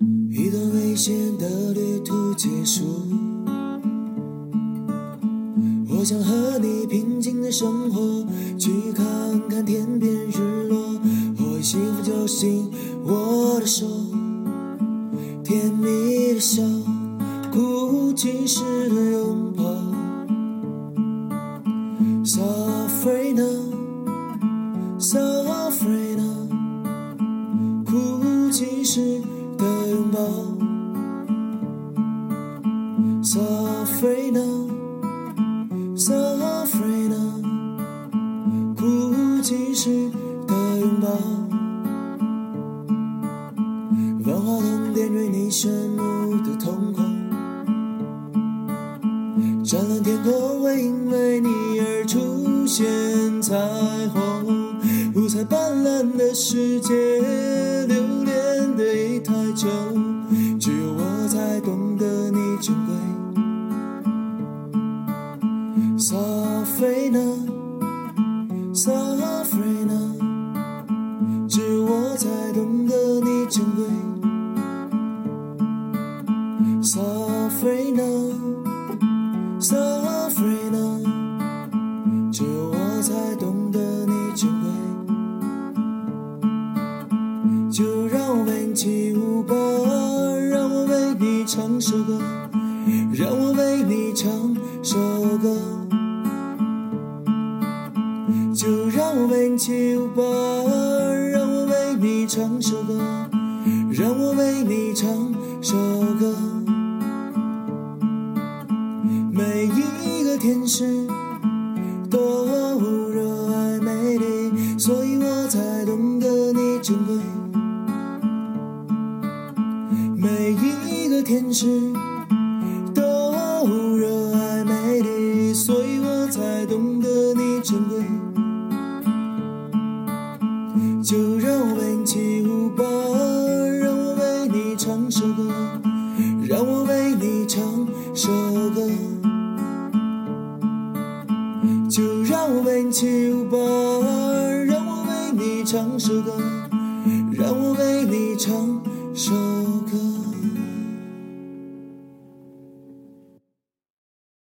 一段危险的旅途结束，我想和你平静的生活，去看看天边日落。我幸福就醒我的手，甜蜜的笑，哭泣时的拥抱。Saffron, Saffron，哭泣时的拥抱。万花筒点缀你炫目的瞳孔。湛蓝天空会因为你而出现彩虹，五彩斑斓的世界，留恋的一太久，珍贵。Safrina，Safrina，只有我才懂得你珍贵。就让我为你起舞吧，让我为你唱首歌，让我为你唱首歌。就让我为你起舞吧，让我为你唱首歌，让我为你唱首歌。每一个天使都热爱美丽，所以我才懂得你珍贵。每一个天使都热爱美丽，所以我才懂得你珍贵。就让我为为你起舞吧，让我为你唱首歌，让我为你唱首歌。